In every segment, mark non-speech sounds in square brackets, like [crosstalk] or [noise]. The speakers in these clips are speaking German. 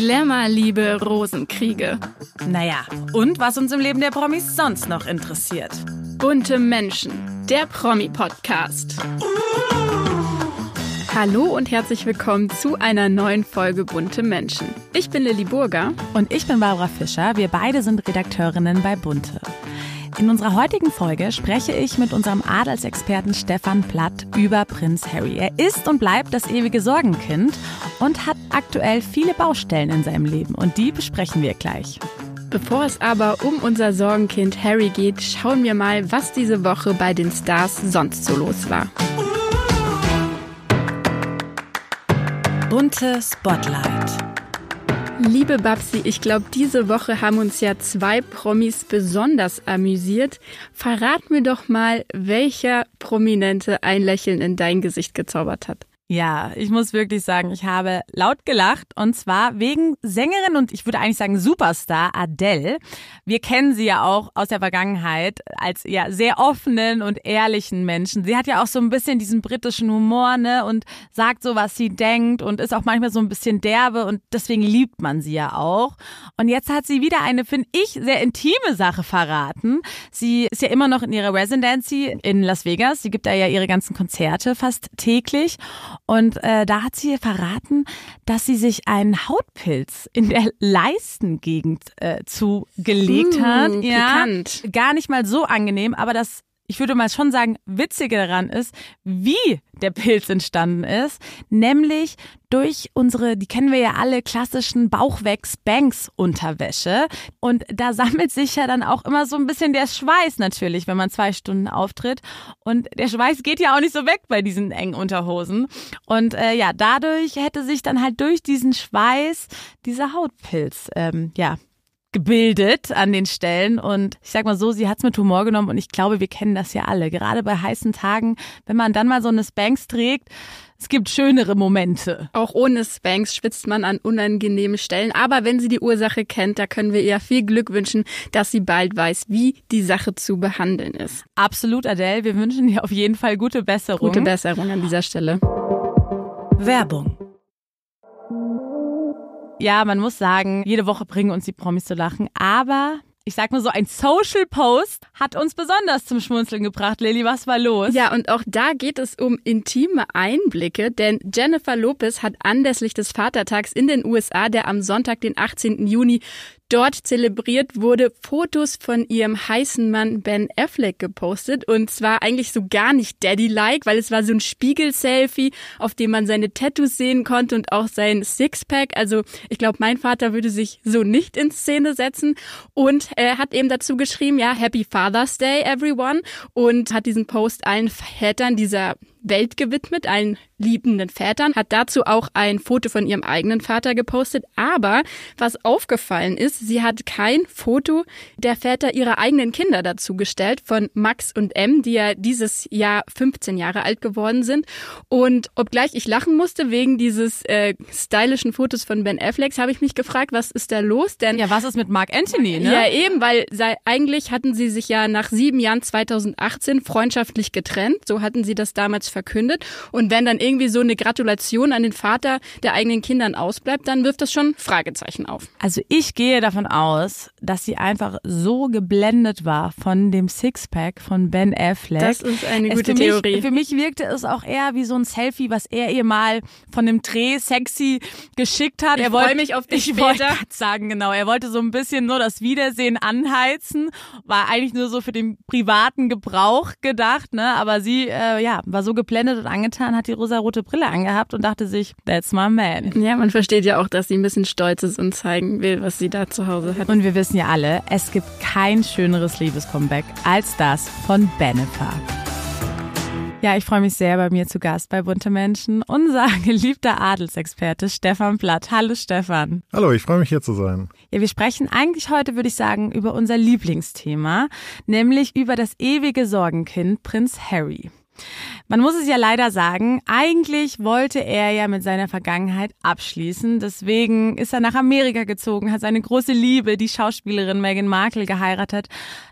Glamour-Liebe, Rosenkriege. Naja, und was uns im Leben der Promis sonst noch interessiert. Bunte Menschen, der Promi-Podcast. Hallo und herzlich willkommen zu einer neuen Folge Bunte Menschen. Ich bin Lilly Burger. Und ich bin Barbara Fischer. Wir beide sind Redakteurinnen bei Bunte. In unserer heutigen Folge spreche ich mit unserem Adelsexperten Stefan Platt über Prinz Harry. Er ist und bleibt das ewige Sorgenkind und hat aktuell viele Baustellen in seinem Leben und die besprechen wir gleich. Bevor es aber um unser Sorgenkind Harry geht, schauen wir mal, was diese Woche bei den Stars sonst so los war. Bunte Spotlight. Liebe Babsi, ich glaube, diese Woche haben uns ja zwei Promis besonders amüsiert. Verrat mir doch mal, welcher Prominente ein Lächeln in dein Gesicht gezaubert hat. Ja, ich muss wirklich sagen, ich habe laut gelacht und zwar wegen Sängerin und ich würde eigentlich sagen Superstar Adele. Wir kennen sie ja auch aus der Vergangenheit als ja sehr offenen und ehrlichen Menschen. Sie hat ja auch so ein bisschen diesen britischen Humor, ne, und sagt so, was sie denkt und ist auch manchmal so ein bisschen derbe und deswegen liebt man sie ja auch. Und jetzt hat sie wieder eine, finde ich, sehr intime Sache verraten. Sie ist ja immer noch in ihrer Residency in Las Vegas. Sie gibt da ja ihre ganzen Konzerte fast täglich und äh, da hat sie verraten, dass sie sich einen Hautpilz in der Leistengegend äh, zugelegt Uh, hat. Ja, pikant. gar nicht mal so angenehm, aber das ich würde mal schon sagen, witzige daran ist, wie der Pilz entstanden ist, nämlich durch unsere, die kennen wir ja alle, klassischen Bauchwächs-Banks-Unterwäsche. Und da sammelt sich ja dann auch immer so ein bisschen der Schweiß natürlich, wenn man zwei Stunden auftritt. Und der Schweiß geht ja auch nicht so weg bei diesen engen Unterhosen. Und äh, ja, dadurch hätte sich dann halt durch diesen Schweiß dieser Hautpilz, ähm, ja, gebildet an den Stellen und ich sag mal so, sie hat's mit Humor genommen und ich glaube, wir kennen das ja alle. Gerade bei heißen Tagen, wenn man dann mal so eine Spanks trägt, es gibt schönere Momente. Auch ohne Spanks schwitzt man an unangenehmen Stellen. Aber wenn sie die Ursache kennt, da können wir ihr viel Glück wünschen, dass sie bald weiß, wie die Sache zu behandeln ist. Absolut, Adele. Wir wünschen dir auf jeden Fall gute Besserung. Gute Besserung an dieser Stelle. Werbung. Ja, man muss sagen, jede Woche bringen uns die Promis zu lachen, aber ich sag mal so, ein Social Post hat uns besonders zum Schmunzeln gebracht. Lilly, was war los? Ja, und auch da geht es um intime Einblicke, denn Jennifer Lopez hat anlässlich des Vatertags in den USA, der am Sonntag, den 18. Juni dort zelebriert wurde, Fotos von ihrem heißen Mann Ben Affleck gepostet. Und zwar eigentlich so gar nicht Daddy-like, weil es war so ein Spiegel-Selfie, auf dem man seine Tattoos sehen konnte und auch sein Sixpack. Also ich glaube, mein Vater würde sich so nicht in Szene setzen. Und er hat eben dazu geschrieben, ja, Happy Father's Day, everyone. Und hat diesen Post allen Vätern dieser Welt gewidmet, allen liebenden Vätern, hat dazu auch ein Foto von ihrem eigenen Vater gepostet. Aber was aufgefallen ist, sie hat kein Foto der Väter ihrer eigenen Kinder dazu gestellt, von Max und M, die ja dieses Jahr 15 Jahre alt geworden sind. Und obgleich ich lachen musste wegen dieses äh, stylischen Fotos von Ben Affleck, habe ich mich gefragt, was ist da los? Denn Ja, was ist mit Mark Anthony, ne? ja, eben, weil sei, eigentlich hatten sie sich ja nach sieben Jahren 2018 freundschaftlich getrennt. So hatten sie das damals verkündet. Und wenn dann irgendwie so eine Gratulation an den Vater der eigenen Kindern ausbleibt, dann wirft das schon Fragezeichen auf. Also ich gehe davon aus, dass sie einfach so geblendet war von dem Sixpack von Ben Affleck. Das ist eine Es gute für Theorie. Mich, für mich wirkte es auch eher wie so ein Selfie, was er ihr mal von dem Dreh sexy geschickt hat. Ich er wollte, mich auf dich [laughs] Ich wollte später. sagen, genau. Er wollte so ein bisschen nur das Wiedersehen anheizen. War eigentlich nur so für den privaten Gebrauch gedacht, ne? Aber sie, äh, ja, war so geblendet und angetan, hat die rosarote Brille angehabt und dachte sich, that's my man. Ja, man versteht ja auch, dass sie ein bisschen stolz ist und zeigen will, was sie da zu Hause hat. Und wir wissen ja alle, es gibt kein schöneres Liebescomeback als das von Benefa. Ja, ich freue mich sehr, bei mir zu Gast bei Bunte Menschen, unser [laughs] geliebter Adelsexperte Stefan Blatt. Hallo Stefan. Hallo, ich freue mich hier zu sein. Ja, wir sprechen eigentlich heute, würde ich sagen, über unser Lieblingsthema, nämlich über das ewige Sorgenkind Prinz Harry. Man muss es ja leider sagen, eigentlich wollte er ja mit seiner Vergangenheit abschließen. Deswegen ist er nach Amerika gezogen, hat seine große Liebe, die Schauspielerin Meghan Markle, geheiratet.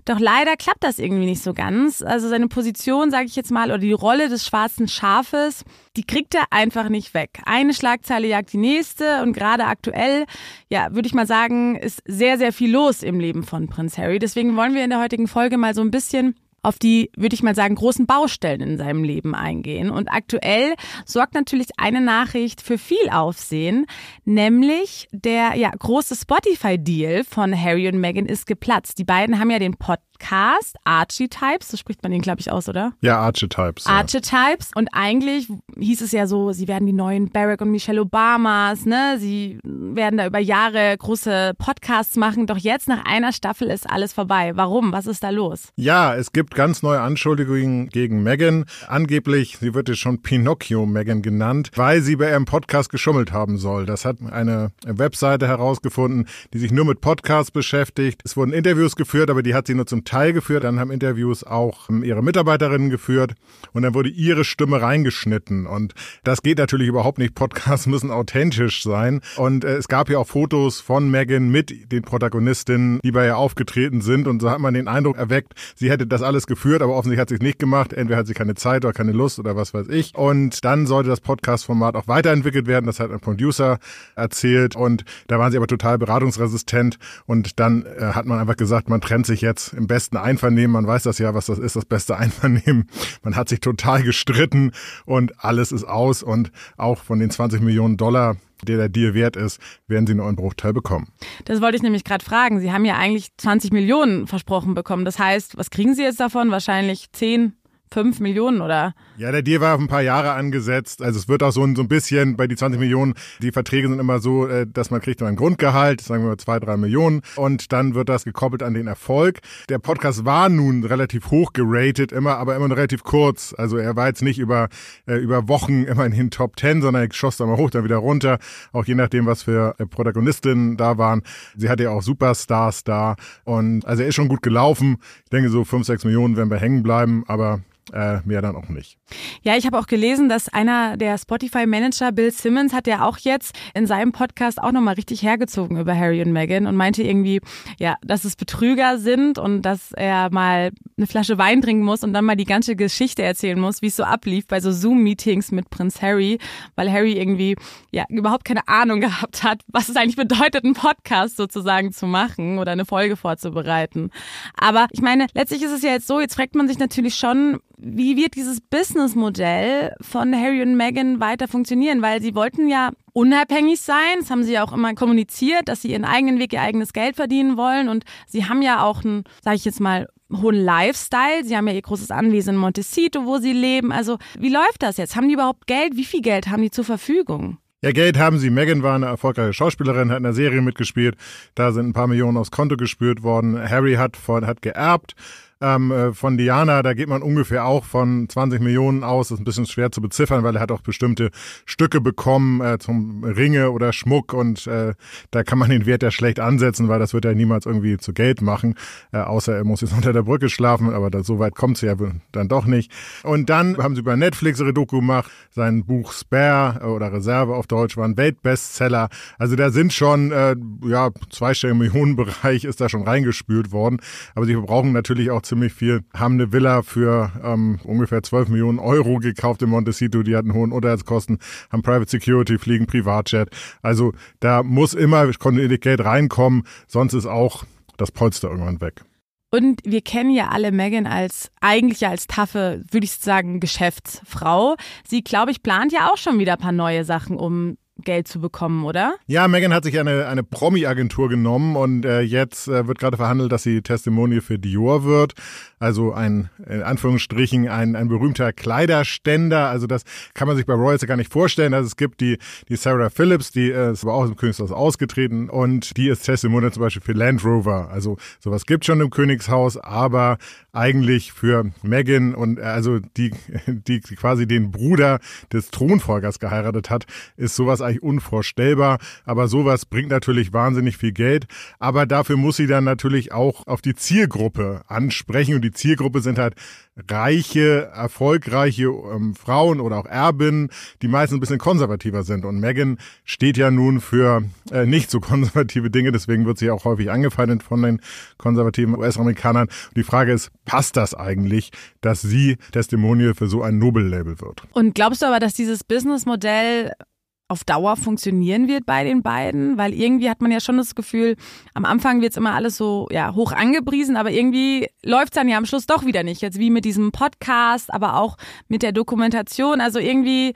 Doch leider klappt das irgendwie nicht so ganz. Also seine Position, sage ich jetzt mal, oder die Rolle des schwarzen Schafes, die kriegt er einfach nicht weg. Eine Schlagzeile jagt die nächste und gerade aktuell, ja, würde ich mal sagen, ist sehr, sehr viel los im Leben von Prinz Harry. Deswegen wollen wir in der heutigen Folge mal so ein bisschen auf die, würde ich mal sagen, großen Baustellen in seinem Leben eingehen. Und aktuell sorgt natürlich eine Nachricht für viel Aufsehen, nämlich der ja, große Spotify-Deal von Harry und Meghan ist geplatzt. Die beiden haben ja den Pod Cast, Archetypes, so spricht man ihn, glaube ich, aus, oder? Ja, Archetypes. Ja. Archetypes. Und eigentlich hieß es ja so, sie werden die neuen Barack und Michelle Obamas, ne? Sie werden da über Jahre große Podcasts machen. Doch jetzt nach einer Staffel ist alles vorbei. Warum? Was ist da los? Ja, es gibt ganz neue Anschuldigungen gegen Megan. Angeblich, sie wird jetzt schon Pinocchio Megan genannt, weil sie bei ihrem Podcast geschummelt haben soll. Das hat eine Webseite herausgefunden, die sich nur mit Podcasts beschäftigt. Es wurden Interviews geführt, aber die hat sie nur zum Teil geführt, dann haben Interviews auch ähm, ihre Mitarbeiterinnen geführt und dann wurde ihre Stimme reingeschnitten. Und das geht natürlich überhaupt nicht. Podcasts [laughs] müssen authentisch sein. Und äh, es gab ja auch Fotos von Megan mit den Protagonistinnen, die bei ihr aufgetreten sind. Und so hat man den Eindruck erweckt, sie hätte das alles geführt, aber offensichtlich hat sie es nicht gemacht. Entweder hat sie keine Zeit oder keine Lust oder was weiß ich. Und dann sollte das Podcast-Format auch weiterentwickelt werden. Das hat ein Producer erzählt. Und da waren sie aber total beratungsresistent. Und dann äh, hat man einfach gesagt, man trennt sich jetzt im besten Einvernehmen. Man weiß das ja, was das ist, das beste Einvernehmen. Man hat sich total gestritten und alles ist aus. Und auch von den 20 Millionen Dollar, der der Deal wert ist, werden sie nur einen Bruchteil bekommen. Das wollte ich nämlich gerade fragen. Sie haben ja eigentlich 20 Millionen versprochen bekommen. Das heißt, was kriegen Sie jetzt davon? Wahrscheinlich 10, fünf Millionen oder? Ja, der Deal war auf ein paar Jahre angesetzt. Also es wird auch so ein, so ein bisschen bei die 20 Millionen, die Verträge sind immer so, äh, dass man kriegt ein Grundgehalt, sagen wir mal zwei, drei Millionen und dann wird das gekoppelt an den Erfolg. Der Podcast war nun relativ hoch geratet, immer, aber immer relativ kurz. Also er war jetzt nicht über, äh, über Wochen immer in den Top Ten, sondern er schoss da mal hoch, dann wieder runter. Auch je nachdem, was für äh, Protagonistinnen da waren. Sie hatte ja auch Superstars da und also er ist schon gut gelaufen. Ich denke so fünf, sechs Millionen werden wir hängen bleiben, aber äh, mehr dann auch nicht. Ja, ich habe auch gelesen, dass einer der Spotify-Manager, Bill Simmons, hat ja auch jetzt in seinem Podcast auch nochmal richtig hergezogen über Harry und Meghan und meinte irgendwie, ja, dass es Betrüger sind und dass er mal eine Flasche Wein trinken muss und dann mal die ganze Geschichte erzählen muss, wie es so ablief bei so Zoom-Meetings mit Prinz Harry, weil Harry irgendwie ja überhaupt keine Ahnung [laughs] gehabt hat, was es eigentlich bedeutet, einen Podcast sozusagen zu machen oder eine Folge vorzubereiten. Aber ich meine, letztlich ist es ja jetzt so, jetzt fragt man sich natürlich schon, wie wird dieses Businessmodell von Harry und Meghan weiter funktionieren? Weil sie wollten ja unabhängig sein. Das haben sie ja auch immer kommuniziert, dass sie ihren eigenen Weg, ihr eigenes Geld verdienen wollen. Und sie haben ja auch einen, sage ich jetzt mal, hohen Lifestyle. Sie haben ja ihr großes Anwesen in Montecito, wo sie leben. Also wie läuft das jetzt? Haben die überhaupt Geld? Wie viel Geld haben die zur Verfügung? Ja, Geld haben sie. Megan war eine erfolgreiche Schauspielerin, hat in der Serie mitgespielt. Da sind ein paar Millionen aufs Konto gespürt worden. Harry hat, von, hat geerbt ähm, äh, von Diana, da geht man ungefähr auch von 20 Millionen aus. Ist ein bisschen schwer zu beziffern, weil er hat auch bestimmte Stücke bekommen äh, zum Ringe oder Schmuck und äh, da kann man den Wert ja schlecht ansetzen, weil das wird er niemals irgendwie zu Geld machen, äh, außer er muss jetzt [laughs] unter der Brücke schlafen, aber da, so weit kommt es ja dann doch nicht. Und dann haben sie über Netflix ihre Doku gemacht, sein Buch Spare oder Reserve auf Deutsch war ein Weltbestseller. Also da sind schon, äh, ja, zweistellige Millionenbereich ist da schon reingespült worden, aber sie brauchen natürlich auch ziemlich viel, haben eine Villa für ähm, ungefähr 12 Millionen Euro gekauft in Montecito, die hatten hohen Unterhaltskosten, haben Private Security, fliegen Privatjet. Also da muss immer kontinuierlich Geld reinkommen, sonst ist auch das Polster irgendwann weg. Und wir kennen ja alle Megan als eigentlich als taffe, würde ich sagen, Geschäftsfrau. Sie, glaube ich, plant ja auch schon wieder ein paar neue Sachen, um Geld zu bekommen, oder? Ja, Megan hat sich eine, eine Promi-Agentur genommen und äh, jetzt äh, wird gerade verhandelt, dass sie Testimonial für Dior wird. Also ein, in Anführungsstrichen, ein, ein berühmter Kleiderständer. Also das kann man sich bei Royals gar nicht vorstellen. Also es gibt die, die Sarah Phillips, die äh, ist aber auch im Königshaus ausgetreten und die ist Testimonial zum Beispiel für Land Rover. Also sowas gibt schon im Königshaus, aber eigentlich für Megan und äh, also die, [laughs] die quasi den Bruder des Thronfolgers geheiratet hat, ist sowas eigentlich unvorstellbar. Aber sowas bringt natürlich wahnsinnig viel Geld. Aber dafür muss sie dann natürlich auch auf die Zielgruppe ansprechen. Und die Zielgruppe sind halt reiche, erfolgreiche ähm, Frauen oder auch Erbinnen, die meistens ein bisschen konservativer sind. Und Megan steht ja nun für äh, nicht so [laughs] konservative Dinge, deswegen wird sie auch häufig angefeindet von den konservativen US-Amerikanern. Die Frage ist, passt das eigentlich, dass sie Testimonial für so ein Nobel-Label wird? Und glaubst du aber, dass dieses Businessmodell auf Dauer funktionieren wird bei den beiden, weil irgendwie hat man ja schon das Gefühl, am Anfang wird es immer alles so ja, hoch angepriesen, aber irgendwie läuft es dann ja am Schluss doch wieder nicht. Jetzt wie mit diesem Podcast, aber auch mit der Dokumentation. Also irgendwie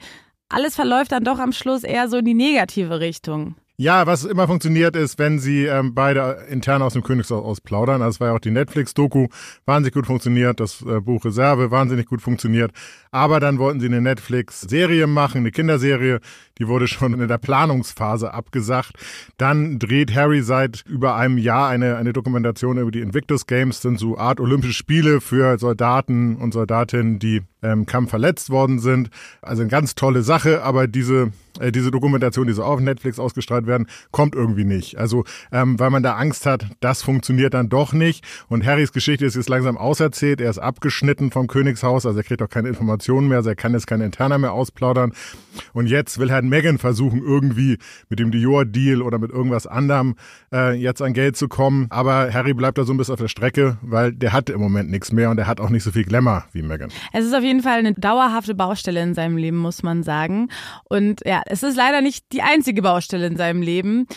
alles verläuft dann doch am Schluss eher so in die negative Richtung. Ja, was immer funktioniert ist, wenn sie ähm, beide intern aus dem Königshaus ausplaudern. Also es war ja auch die Netflix-Doku, wahnsinnig gut funktioniert, das äh, Buch Reserve, wahnsinnig gut funktioniert. Aber dann wollten sie eine Netflix-Serie machen, eine Kinderserie, die wurde schon in der Planungsphase abgesagt. Dann dreht Harry seit über einem Jahr eine, eine Dokumentation über die Invictus Games, sind so Art Olympische Spiele für Soldaten und Soldatinnen, die ähm, Kampf verletzt worden sind. Also eine ganz tolle Sache, aber diese äh, diese Dokumentation, die so auf Netflix ausgestrahlt werden, kommt irgendwie nicht. Also ähm, weil man da Angst hat, das funktioniert dann doch nicht. Und Harrys Geschichte ist jetzt langsam auserzählt. Er ist abgeschnitten vom Königshaus, also er kriegt auch keine Informationen mehr, also er kann jetzt keine Interna mehr ausplaudern. Und jetzt will halt Meghan versuchen, irgendwie mit dem Dior-Deal oder mit irgendwas anderem äh, jetzt an Geld zu kommen. Aber Harry bleibt da so ein bisschen auf der Strecke, weil der hat im Moment nichts mehr und er hat auch nicht so viel Glamour wie Meghan. Es ist auf jeden Fall eine dauerhafte Baustelle in seinem Leben, muss man sagen. Und ja, es ist leider nicht die einzige Baustelle in seinem Leben.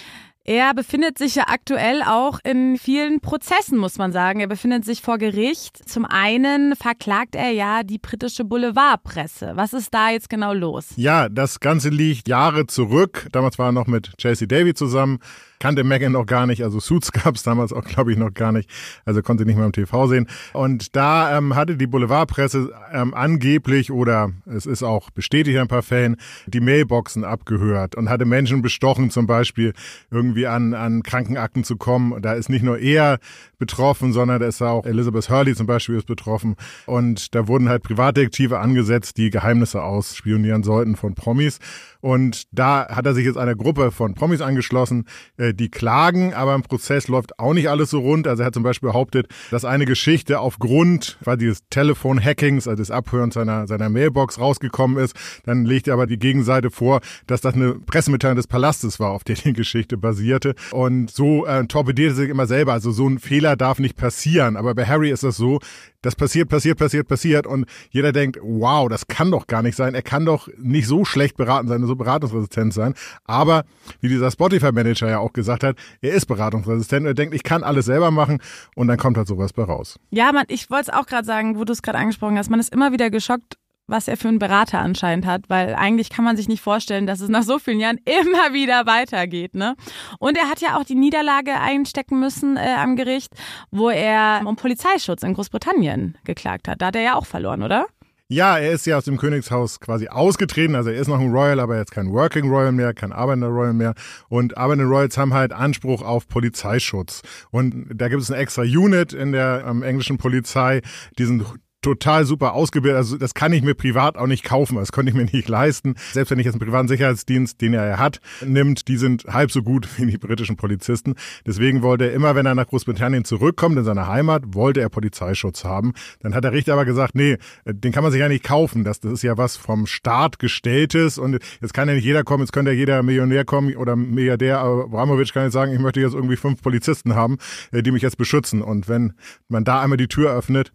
Er befindet sich ja aktuell auch in vielen Prozessen, muss man sagen. Er befindet sich vor Gericht. Zum einen verklagt er ja die britische Boulevardpresse. Was ist da jetzt genau los? Ja, das Ganze liegt Jahre zurück. Damals war er noch mit JC Davy zusammen kannte Megan noch gar nicht. Also Suits [laughs] gab es damals auch, glaube ich, noch gar nicht. Also konnte nicht mehr im TV sehen. Und da ähm, hatte die Boulevardpresse ähm, angeblich oder es ist auch bestätigt in ein paar Fällen die Mailboxen abgehört und hatte Menschen bestochen, zum Beispiel irgendwie an, an Krankenakten zu kommen. Da ist nicht nur er betroffen, sondern da ist auch Elizabeth Hurley zum Beispiel ist betroffen. Und da wurden halt Privatdetektive angesetzt, die Geheimnisse ausspionieren sollten von Promis. Und da hat er sich jetzt einer Gruppe von Promis angeschlossen, äh, die klagen, aber im Prozess läuft auch nicht alles so rund. Also er hat zum Beispiel behauptet, dass eine Geschichte aufgrund weil dieses Telefon-Hackings, also des Abhörens seiner, seiner Mailbox rausgekommen ist. Dann legt er aber die Gegenseite vor, dass das eine Pressemitteilung des Palastes war, auf der die Geschichte basierte. Und so äh, torpediert er sich immer selber. Also so ein Fehler darf nicht passieren. Aber bei Harry ist das so, das passiert, passiert, passiert, passiert und jeder denkt, wow, das kann doch gar nicht sein. Er kann doch nicht so schlecht beraten sein, so beratungsresistent sein. Aber wie dieser Spotify-Manager ja auch gesagt hat, er ist beratungsresistent und er denkt, ich kann alles selber machen und dann kommt halt sowas bei raus. Ja, man, ich wollte es auch gerade sagen, wo du es gerade angesprochen hast, man ist immer wieder geschockt, was er für einen Berater anscheinend hat, weil eigentlich kann man sich nicht vorstellen, dass es nach so vielen Jahren [laughs] immer wieder weitergeht. Ne? Und er hat ja auch die Niederlage einstecken müssen äh, am Gericht, wo er um Polizeischutz in Großbritannien geklagt hat. Da hat er ja auch verloren, oder? Ja, er ist ja aus dem Königshaus quasi ausgetreten. Also er ist noch ein Royal, aber jetzt kein Working Royal mehr, kein Arbeiter Royal mehr. Und Arbeiter Royals haben halt Anspruch auf Polizeischutz. Und da gibt es eine extra Unit in der ähm, englischen Polizei, die sind total super ausgebildet. Also das kann ich mir privat auch nicht kaufen. Das konnte ich mir nicht leisten. Selbst wenn ich jetzt einen privaten Sicherheitsdienst, den er hat, nimmt, die sind halb so gut [laughs] wie die britischen Polizisten. Deswegen wollte er immer, wenn er nach Großbritannien zurückkommt, in seine Heimat, wollte er Polizeischutz haben. Dann hat der Richter aber gesagt, nee, den kann man sich ja nicht kaufen. Das, das ist ja was vom Staat gestelltes und jetzt kann ja nicht jeder kommen, jetzt könnte ja jeder Millionär kommen oder Milliardär, Abramovic kann jetzt sagen, ich möchte jetzt irgendwie fünf Polizisten haben, äh, die mich jetzt beschützen. Und wenn man da einmal die Tür öffnet,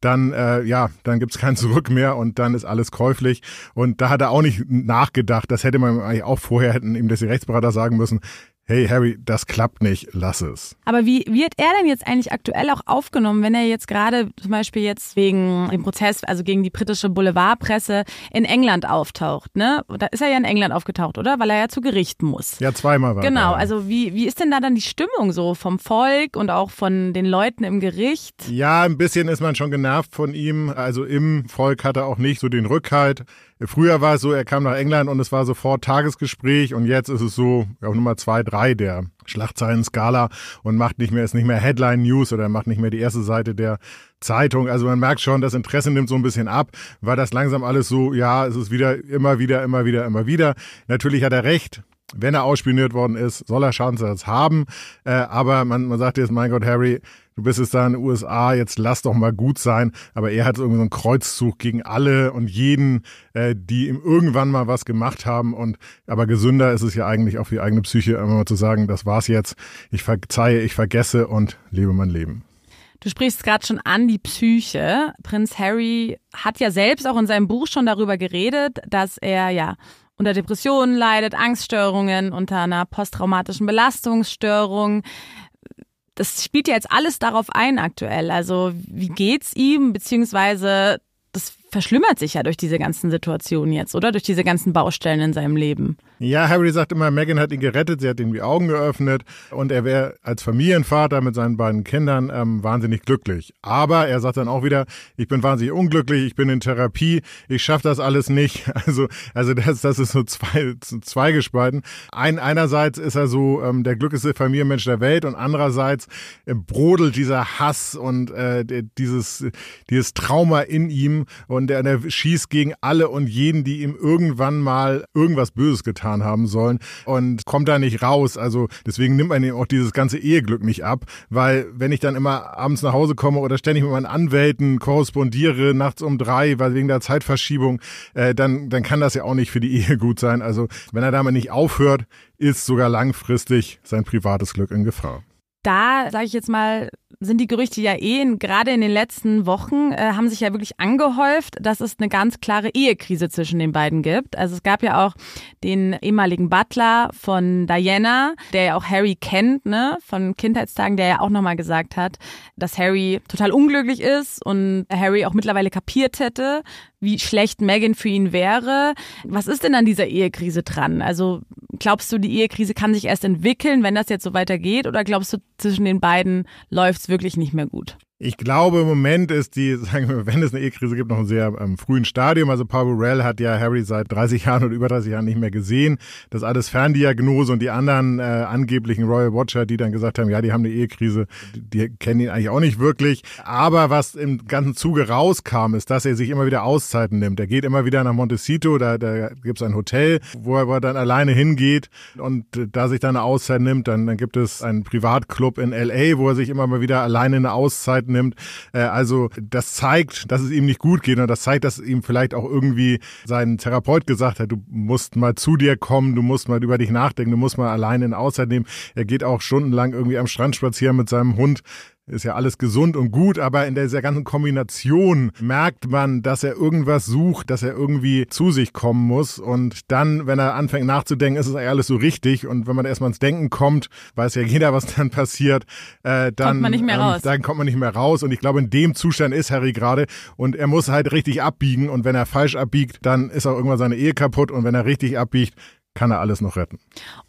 dann äh, ja, dann gibt's kein [laughs] Zurück mehr und dann ist alles käuflich. Und da hat er auch nicht nachgedacht. Das hätte man eigentlich auch vorher hätten ihm das die Rechtsberater sagen müssen hey Harry, das klappt nicht, lass es. Aber wie wird er denn jetzt eigentlich aktuell auch aufgenommen, wenn er jetzt gerade zum Beispiel jetzt wegen dem Prozess, also gegen die britische Boulevardpresse in England auftaucht, ne? Da ist er ja in England aufgetaucht, oder? Weil er ja zu Gericht muss. Ja, zweimal war Genau, also wie, wie ist denn da dann die Stimmung so vom Volk und auch von den Leuten im Gericht? Ja, ein bisschen ist man schon genervt von ihm. Also im Volk hat er auch nicht so den Rückhalt. Früher war es so, er kam nach England und es war sofort Tagesgespräch und jetzt ist es so auf Nummer zwei, drei der Schlagzeilen-Skala und macht nicht mehr, ist nicht mehr Headline News oder macht nicht mehr die erste Seite der Zeitung. Also man merkt schon, das Interesse nimmt so ein bisschen ab, weil das langsam alles so, ja, es ist wieder, immer wieder, immer wieder, immer wieder. Natürlich hat er recht wenn er ausspioniert worden ist, soll er Schadensersatz haben. Äh, aber man, man sagt jetzt, mein Gott, Harry, du bist jetzt da in den USA, jetzt lass doch mal gut sein. Aber er hat irgendwie so einen Kreuzzug gegen alle und jeden, äh, die ihm irgendwann mal was gemacht haben. Und aber gesünder ist es ja eigentlich auch für die eigene Psyche, immer mal zu sagen, das war's jetzt, ich verzeihe, ich vergesse und lebe mein Leben. Du sprichst gerade schon an die Psyche. Prinz Harry hat ja selbst auch in seinem Buch schon darüber geredet, dass er ja unter Depressionen leidet, Angststörungen, unter einer posttraumatischen Belastungsstörung. Das spielt ja jetzt alles darauf ein aktuell. Also wie geht's ihm, beziehungsweise verschlimmert sich ja durch diese ganzen Situationen jetzt, oder? Durch diese ganzen Baustellen in seinem Leben. Ja, Harry sagt immer, Megan hat ihn gerettet, sie hat ihm die Augen geöffnet und er wäre als Familienvater mit seinen beiden Kindern ähm, wahnsinnig glücklich. Aber er sagt dann auch wieder, ich bin wahnsinnig unglücklich, ich bin in Therapie, ich schaffe das alles nicht. [laughs] Also, also das, das ist so zwei, zwei gespalten. Ein, einerseits ist er so ähm, der glücklichste Familienmensch der Welt und andererseits äh, brodelt dieser Hass und äh, dieses, dieses Trauma in ihm und der, der schießt gegen alle und jeden, die ihm irgendwann mal irgendwas Böses getan haben sollen und kommt da nicht raus. Also deswegen nimmt man ihm auch dieses ganze Eheglück nicht ab, weil wenn ich dann immer abends nach Hause komme oder ständig mit meinen Anwälten korrespondiere, nachts um drei, weil wegen der Zeitverschiebung, äh, dann, dann kann das ja auch nicht für die Ehe gut sein. Also wenn er damit nicht aufhört, ist sogar langfristig sein privates Glück in Gefahr. Da, sage ich jetzt mal, sind die Gerüchte ja eh, gerade in den letzten Wochen äh, haben sich ja wirklich angehäuft, dass es eine ganz klare Ehekrise zwischen den beiden gibt. Also es gab ja auch den ehemaligen Butler von Diana, der ja auch Harry kennt, ne, von Kindheitstagen, der ja auch nochmal gesagt hat, dass Harry total unglücklich ist und Harry auch mittlerweile kapiert hätte, wie schlecht Megan für ihn wäre. Was ist denn an dieser Ehekrise dran? Also glaubst du, die Ehekrise kann sich erst entwickeln, wenn das jetzt so weitergeht? Oder glaubst du, zwischen den beiden läuft's wirklich nicht mehr gut? Ich glaube, im Moment ist die, [laughs] sagen wir, wenn es eine Ehekrise gibt, noch ein sehr ähm, frühen Stadium. Also Paul Burrell hat ja Harry seit 30 [laughs] Jahren oder über 30 Jahren nicht mehr gesehen. Das alles Ferndiagnose und die anderen äh, angeblichen Royal Watcher, die dann gesagt haben, ja, die haben eine Ehekrise, die, die kennen ihn eigentlich auch nicht wirklich. Aber was im ganzen Zuge rauskam, ist, dass er sich immer wieder Auszeiten nimmt. Er geht immer wieder nach Montecito, da, da gibt es ein Hotel, wo er, wo dann alleine hingeht und äh, da sich dann eine Auszeit nimmt. Dann, dann gibt es einen Privatclub in L.A., wo er sich immer mal wieder alleine eine Auszeit nimmt. Äh, also das zeigt, dass es ihm nicht gut geht und das zeigt, dass ihm vielleicht auch irgendwie sein Therapeut gesagt hat, du musst mal zu dir kommen, du musst mal über dich nachdenken, du musst mal alleine in nehmen. Er geht auch stundenlang irgendwie am Strand spazieren mit seinem Hund ist ja alles gesund und gut, aber in dieser ganzen Kombination merkt man, dass er irgendwas sucht, dass er irgendwie zu sich kommen muss. Und dann, wenn er anfängt nachzudenken, ist es alles so richtig. Und wenn man erstmal ins Denken kommt, weiß ja jeder, was dann passiert, äh, dann, kommt man nicht mehr ähm, raus. dann kommt man nicht mehr raus. Und ich glaube, in dem Zustand ist Harry gerade. Und er muss halt richtig abbiegen. Und wenn er falsch abbiegt, dann ist auch irgendwann seine Ehe kaputt. Und wenn er richtig abbiegt, kann er alles noch retten.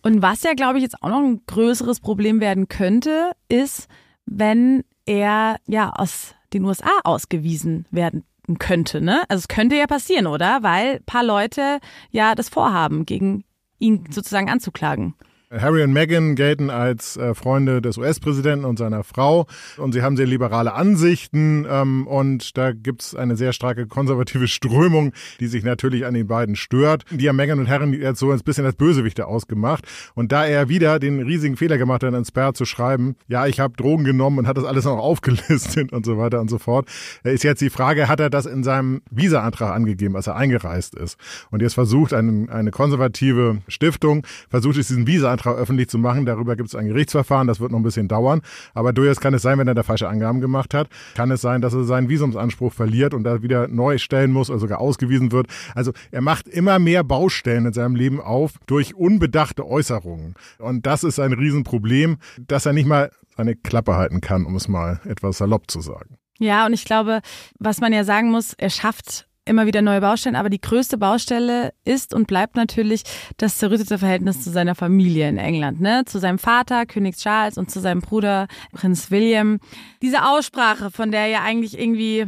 Und was ja, glaube ich, jetzt auch noch ein größeres Problem werden könnte, ist, wenn er ja aus den USA ausgewiesen werden könnte, ne? Also es könnte ja passieren, oder? Weil paar Leute ja das vorhaben, gegen ihn sozusagen anzuklagen. Harry und Meghan gelten als äh, Freunde des US-Präsidenten und seiner Frau und sie haben sehr liberale Ansichten ähm, und da gibt's eine sehr starke konservative Strömung, die sich natürlich an den beiden stört. Die haben Meghan und Harry jetzt so ein bisschen als Bösewichte ausgemacht und da er wieder den riesigen Fehler gemacht hat, ins Spare zu schreiben, ja, ich habe Drogen genommen und hat das alles [laughs] noch aufgelistet und so weiter und so fort, äh, ist jetzt die Frage, hat er das in seinem Visa-Antrag angegeben, als er eingereist ist? Und jetzt versucht eine, eine konservative Stiftung, versucht es diesen Visa-Antrag Antrag öffentlich zu machen. Darüber gibt es ein Gerichtsverfahren, das wird noch ein bisschen dauern. Aber durchaus kann es sein, wenn er da falsche Angaben gemacht hat, kann es sein, dass er seinen Visumsanspruch verliert und da wieder neu stellen muss oder sogar ausgewiesen wird. Also er macht immer mehr Baustellen in seinem Leben auf durch unbedachte Äußerungen. Und das ist ein Riesenproblem, dass er nicht mal seine Klappe halten kann, um es mal etwas salopp zu sagen. Ja, und ich glaube, was man ja sagen muss, er schafft immer wieder neue Baustellen, aber die größte Baustelle ist und bleibt natürlich das zerrüttete Verhältnis zu seiner Familie in England, ne? Zu seinem Vater, König Charles und zu seinem Bruder, Prinz William. Diese Aussprache, von der ja eigentlich irgendwie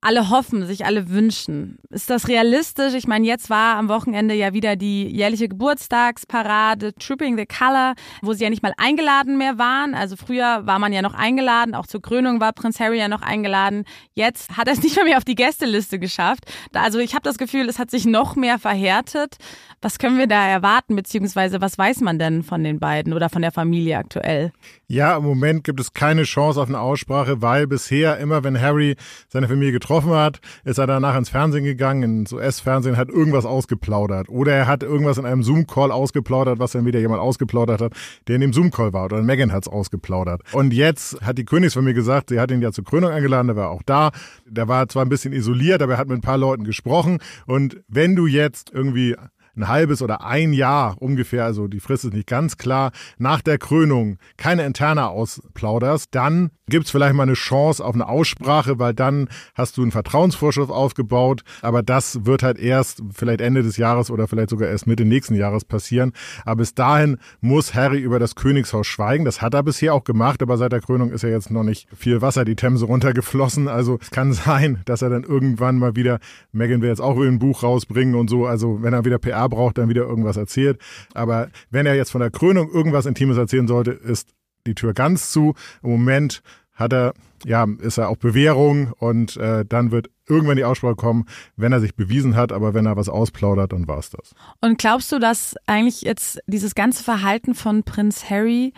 alle hoffen, sich alle wünschen. Ist das realistisch? Ich meine, jetzt war am Wochenende ja wieder die jährliche Geburtstagsparade Tripping the Color, wo sie ja nicht mal eingeladen mehr waren. Also früher war man ja noch eingeladen, auch zur Krönung war Prinz Harry ja noch eingeladen. Jetzt hat er es nicht mal mehr auf die Gästeliste geschafft. Also ich habe das Gefühl, es hat sich noch mehr verhärtet. Was können wir da erwarten, beziehungsweise was weiß man denn von den beiden oder von der Familie aktuell? Ja, im Moment gibt es keine Chance auf eine Aussprache, weil bisher immer, wenn Harry seine Familie getroffen hat, ist er danach ins Fernsehen gegangen, ins US-Fernsehen, hat irgendwas ausgeplaudert. Oder er hat irgendwas in einem Zoom-Call ausgeplaudert, was dann wieder jemand ausgeplaudert hat, der in dem Zoom-Call war. Oder Megan hat es ausgeplaudert. Und jetzt hat die Königsfamilie gesagt, sie hat ihn ja zur Krönung eingeladen, der war auch da. Der war zwar ein bisschen isoliert, aber er hat mit ein paar Leuten gesprochen. Und wenn du jetzt irgendwie ein halbes oder ein Jahr ungefähr, also die Frist ist nicht ganz klar, nach der Krönung keine Interna ausplauderst, dann gibt's vielleicht mal eine Chance auf eine Aussprache, weil dann hast du einen Vertrauensvorschuss aufgebaut, aber das wird halt erst vielleicht Ende des Jahres oder vielleicht sogar erst Mitte nächsten Jahres passieren. Aber bis dahin muss Harry über das Königshaus schweigen. Das hat er bisher auch gemacht, aber seit der Krönung ist ja jetzt noch nicht viel Wasser die Themse runtergeflossen. Also es kann [laughs] sein, dass er dann irgendwann mal wieder, Megan will jetzt auch wieder ein Buch rausbringen und so, also wenn er wieder PR braucht, dann wieder irgendwas erzählt. Aber wenn er jetzt von der Krönung irgendwas Intimes erzählen sollte, ist die Tür ganz zu. Im Moment hat er, ja, ist er auf Bewährung und äh, dann wird irgendwann die Aussprache kommen, wenn er sich bewiesen hat, aber wenn er was ausplaudert, dann war es das. Und glaubst du, dass eigentlich jetzt dieses ganze Verhalten von Prinz Harry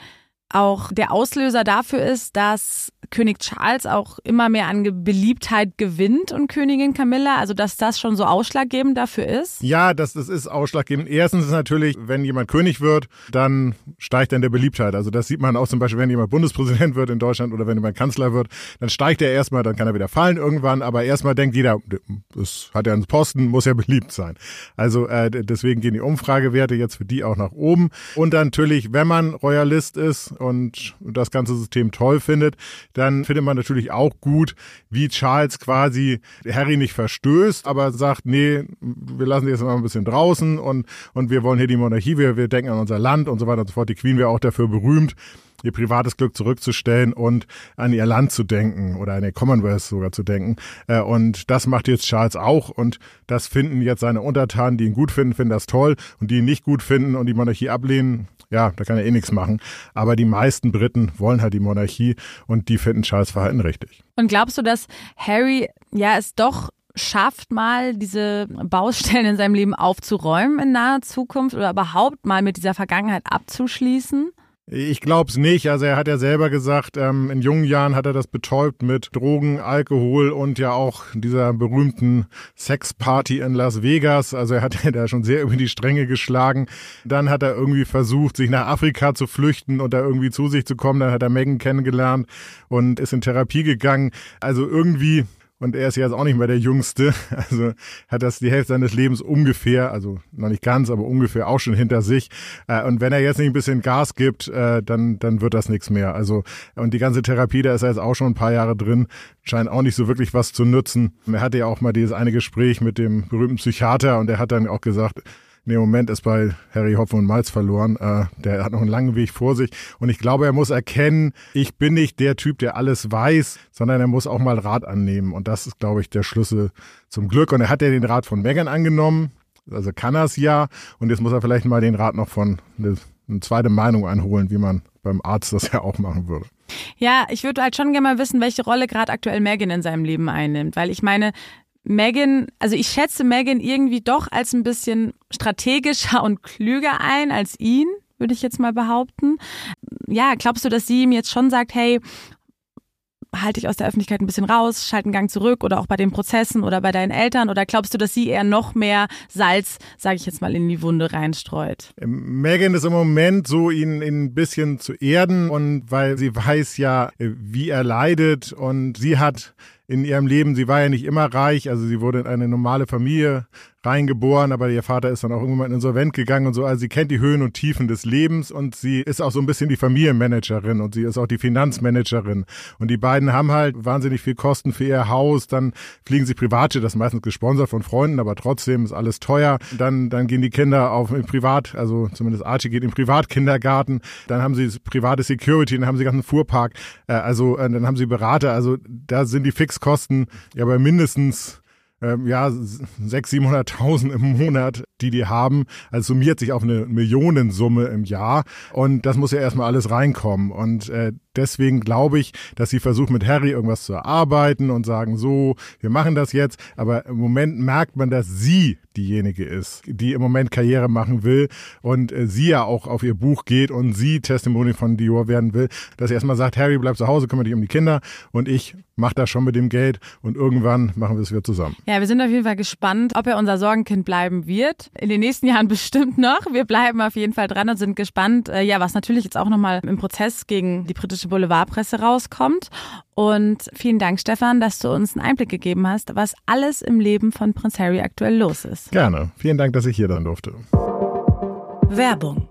auch der Auslöser dafür ist, dass König Charles auch immer mehr an Beliebtheit gewinnt und Königin Camilla, also dass das schon so ausschlaggebend dafür ist? Ja, das, das ist ausschlaggebend. Erstens ist natürlich, wenn jemand König wird, dann steigt dann der Beliebtheit. Also das sieht man auch zum Beispiel, wenn jemand Bundespräsident wird in Deutschland oder wenn jemand Kanzler wird, dann steigt er erstmal, dann kann er wieder fallen irgendwann, aber erstmal denkt jeder, das hat ja einen Posten, muss ja beliebt sein. Also äh, deswegen gehen die Umfragewerte jetzt für die auch nach oben. Und dann natürlich, wenn man Royalist ist und das ganze System toll findet, dann findet man natürlich auch gut, wie Charles quasi Harry nicht verstößt, aber sagt, nee, wir lassen die jetzt mal ein bisschen draußen und, und wir wollen hier die Monarchie, wir, wir denken an unser Land und so weiter und so fort. Die Queen wäre auch dafür berühmt, ihr privates Glück zurückzustellen und an ihr Land zu denken oder an ihr Commonwealth sogar zu denken. Äh, und das macht jetzt Charles auch und das finden jetzt seine Untertanen, die ihn gut finden, finden das toll und die ihn nicht gut finden und die Monarchie ablehnen, ja, da kann er eh nichts machen. Aber die meisten Briten wollen halt die Monarchie und die finden Charles Verhalten richtig. Und glaubst du, dass Harry ja es doch schafft, mal diese Baustellen in seinem Leben aufzuräumen in naher Zukunft oder überhaupt mal mit dieser Vergangenheit abzuschließen? Ich glaube es nicht. Also er hat ja selber gesagt, ähm, in jungen Jahren hat er das betäubt mit Drogen, Alkohol und ja auch dieser berühmten Sexparty in Las Vegas. Also er hat [laughs] ja da schon sehr über die Stränge geschlagen. Dann hat er irgendwie versucht, sich nach Afrika zu flüchten und da irgendwie zu sich zu kommen. Dann hat er Megan kennengelernt und ist in Therapie gegangen. Also irgendwie und er ist ja jetzt auch nicht mehr der Jüngste. [laughs] Also hat das die Hälfte seines Lebens ungefähr, also noch nicht ganz, aber ungefähr auch schon hinter sich. Äh, und wenn er jetzt nicht ein bisschen Gas gibt, äh, dann, dann wird das nichts mehr. Also, und die ganze Therapie, da ist er jetzt auch schon ein paar Jahre drin, scheint auch nicht so wirklich was zu nutzen. Er hatte ja auch mal dieses eine Gespräch mit dem berühmten Psychiater und er hat dann auch gesagt, Nee, im Moment ist bei Harry Hopfen und Malz verloren. Äh, der hat noch einen langen Weg vor sich. Und ich glaube, er muss erkennen, ich bin nicht der Typ, der alles weiß, sondern er muss auch mal Rat annehmen. Und das ist, glaube ich, der Schlüssel zum Glück. Und er hat ja den Rat von Megan angenommen. Also kann er es ja. Und jetzt muss er vielleicht mal den Rat noch von eine, eine zweite Meinung einholen, wie man beim Arzt das ja auch machen würde. Ja, ich würde halt schon gerne mal wissen, welche Rolle gerade aktuell Megan in seinem Leben einnimmt, weil ich meine, Megan, also ich schätze Megan irgendwie doch als ein bisschen strategischer und klüger ein als ihn, würde ich jetzt mal behaupten. Ja, glaubst du, dass sie ihm jetzt schon sagt, hey, halte dich aus der Öffentlichkeit ein bisschen raus, schalte einen Gang zurück oder auch bei den Prozessen oder bei deinen Eltern? Oder glaubst du, dass sie eher noch mehr Salz, sage ich jetzt mal, in die Wunde reinstreut? Megan ist im Moment so, ihn, ihn ein bisschen zu erden und weil sie weiß ja, wie er leidet und sie hat in ihrem Leben, sie war ja nicht immer reich, also sie wurde in eine normale Familie reingeboren, aber ihr Vater ist dann auch irgendwann insolvent gegangen und so. Also sie kennt die Höhen und Tiefen des Lebens und sie ist auch so ein bisschen die Familienmanagerin und sie ist auch die Finanzmanagerin. Und die beiden haben halt wahnsinnig viel Kosten für ihr Haus. Dann fliegen sie Privatjet, das ist meistens gesponsert von Freunden, aber trotzdem ist alles teuer. Dann, dann gehen die Kinder auf in Privat, also zumindest Archie geht in Privatkindergarten. Dann haben sie private Security, dann haben sie ganzen Fuhrpark, äh, also äh, dann haben sie Berater. Also da sind die fix Fixkosten ja bei mindestens ähm, ja, 600.000, 700.000 im Monat, die die haben. Also summiert sich auf eine Millionensumme im Jahr. Und das muss ja erstmal alles reinkommen. Und äh, deswegen glaube ich, dass sie versucht, mit Harry irgendwas zu erarbeiten und sagen, so, wir machen das jetzt. Aber im Moment merkt man, dass sie diejenige ist, die im Moment Karriere machen will und äh, sie ja auch auf ihr Buch geht und sie Testimony von Dior werden will, dass sie erstmal sagt, Harry, bleib zu Hause, kümmere dich um die Kinder und ich mache das schon mit dem Geld und irgendwann machen wir es wieder zusammen. Ja, wir sind auf jeden Fall gespannt, ob er unser Sorgenkind bleiben wird. In den nächsten Jahren [laughs] bestimmt noch. Wir bleiben auf jeden Fall dran und sind gespannt, äh, ja, was natürlich jetzt auch nochmal im Prozess gegen die britische Boulevardpresse rauskommt. Und vielen Dank, Stefan, dass du uns einen Einblick gegeben hast, was alles im Leben von Prinz Harry aktuell los ist. Gerne. Vielen Dank, dass ich hier sein durfte. Werbung.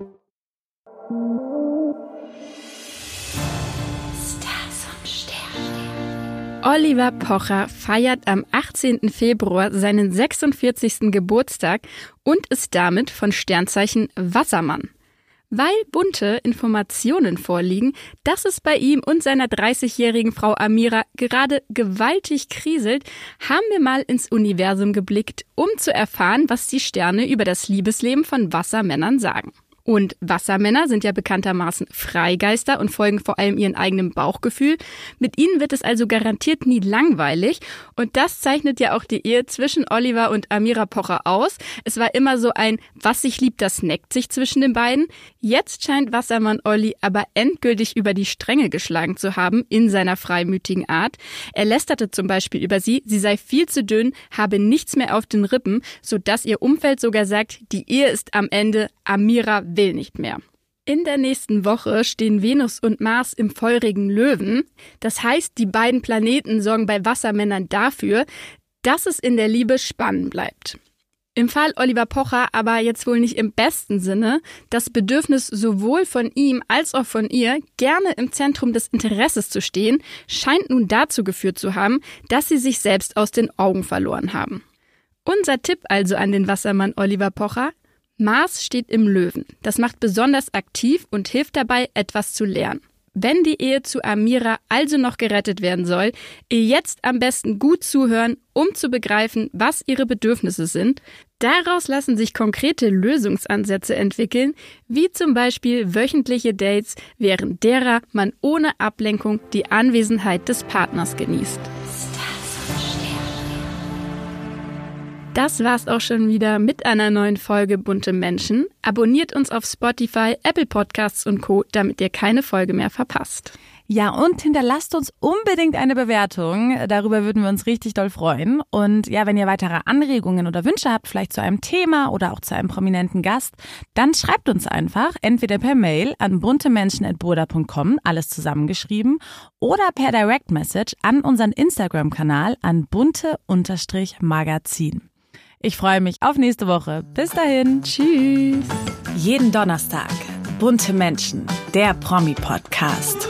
Oliver Pocher feiert am 18. Februar seinen 46. Geburtstag und ist damit von Sternzeichen Wassermann. Weil bunte Informationen vorliegen, dass es bei ihm und seiner 30-jährigen Frau Amira gerade gewaltig kriselt, haben wir mal ins Universum geblickt, um zu erfahren, was die Sterne über das Liebesleben von Wassermännern sagen. Und Wassermänner sind ja bekanntermaßen Freigeister und folgen vor allem ihrem eigenen Bauchgefühl. Mit ihnen wird es also garantiert nie langweilig. Und das zeichnet ja auch die Ehe zwischen Oliver und Amira Pocher aus. Es war immer so ein, was sich liebt, das neckt sich zwischen den beiden. Jetzt scheint Wassermann Olli aber endgültig über die Stränge geschlagen zu haben in seiner freimütigen Art. Er lästerte zum Beispiel über sie, sie sei viel zu dünn, habe nichts mehr auf den Rippen, sodass ihr Umfeld sogar sagt, die Ehe ist am Ende Amira will nicht mehr. In der nächsten Woche stehen Venus und Mars im feurigen Löwen. Das heißt, die beiden Planeten sorgen bei Wassermännern dafür, dass es in der Liebe spannend bleibt. Im Fall Oliver Pocher aber jetzt wohl nicht im besten Sinne. Das Bedürfnis sowohl von ihm als auch von ihr, gerne im Zentrum des Interesses zu stehen, scheint nun dazu geführt zu haben, dass sie sich selbst aus den Augen verloren haben. Unser Tipp also an den Wassermann Oliver Pocher, Mars steht im Löwen. Das macht besonders aktiv und hilft dabei, etwas zu lernen. Wenn die Ehe zu Amira also noch gerettet werden soll, ihr jetzt am besten gut zuhören, um zu begreifen, was ihre Bedürfnisse sind. Daraus lassen sich konkrete Lösungsansätze entwickeln, wie zum Beispiel wöchentliche Dates, während derer man ohne Ablenkung die Anwesenheit des Partners genießt. Das war's auch schon wieder mit einer neuen Folge Bunte Menschen. Abonniert uns auf Spotify, Apple Podcasts und Co., damit ihr keine Folge mehr verpasst. Ja, und hinterlasst uns unbedingt eine Bewertung. Darüber würden wir uns richtig doll freuen. Und ja, wenn ihr weitere Anregungen oder Wünsche habt, vielleicht zu einem Thema oder auch zu einem prominenten Gast, dann schreibt uns einfach entweder per Mail an buntemenschen.burda.com, alles zusammengeschrieben, oder per Direct Message an unseren Instagram-Kanal an bunte-magazin. Ich freue mich auf nächste Woche. Bis dahin. Tschüss. Jeden Donnerstag. Bunte Menschen. Der Promi-Podcast.